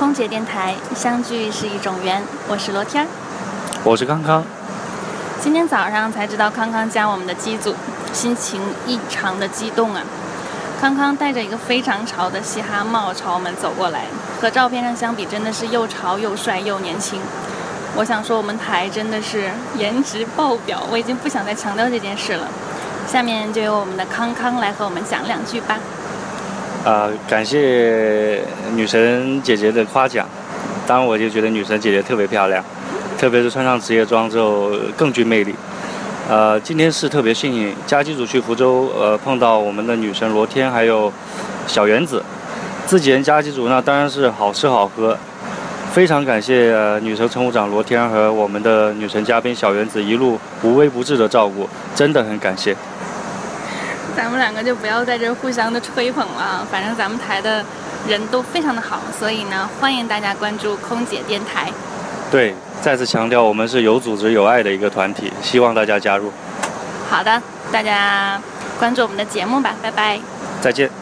空姐电台相聚是一种缘，我是罗天儿，我是康康。今天早上才知道康康加我们的机组，心情异常的激动啊！康康戴着一个非常潮的嘻哈帽朝我们走过来，和照片上相比，真的是又潮又帅又年轻。我想说，我们台真的是颜值爆表，我已经不想再强调这件事了。下面就由我们的康康来和我们讲两句吧。啊，感谢女神姐姐的夸奖，当然我就觉得女神姐姐特别漂亮，特别是穿上职业装之后更具魅力。呃，今天是特别幸运，加机组去福州，呃，碰到我们的女神罗天还有小园子，自己人加机组那当然是好吃好喝。非常感谢女神乘务长罗天和我们的女神嘉宾小园子一路无微不至的照顾，真的很感谢。咱们两个就不要在这互相的吹捧了，反正咱们台的人都非常的好，所以呢，欢迎大家关注空姐电台。对，再次强调，我们是有组织有爱的一个团体，希望大家加入。好的，大家关注我们的节目吧，拜拜。再见。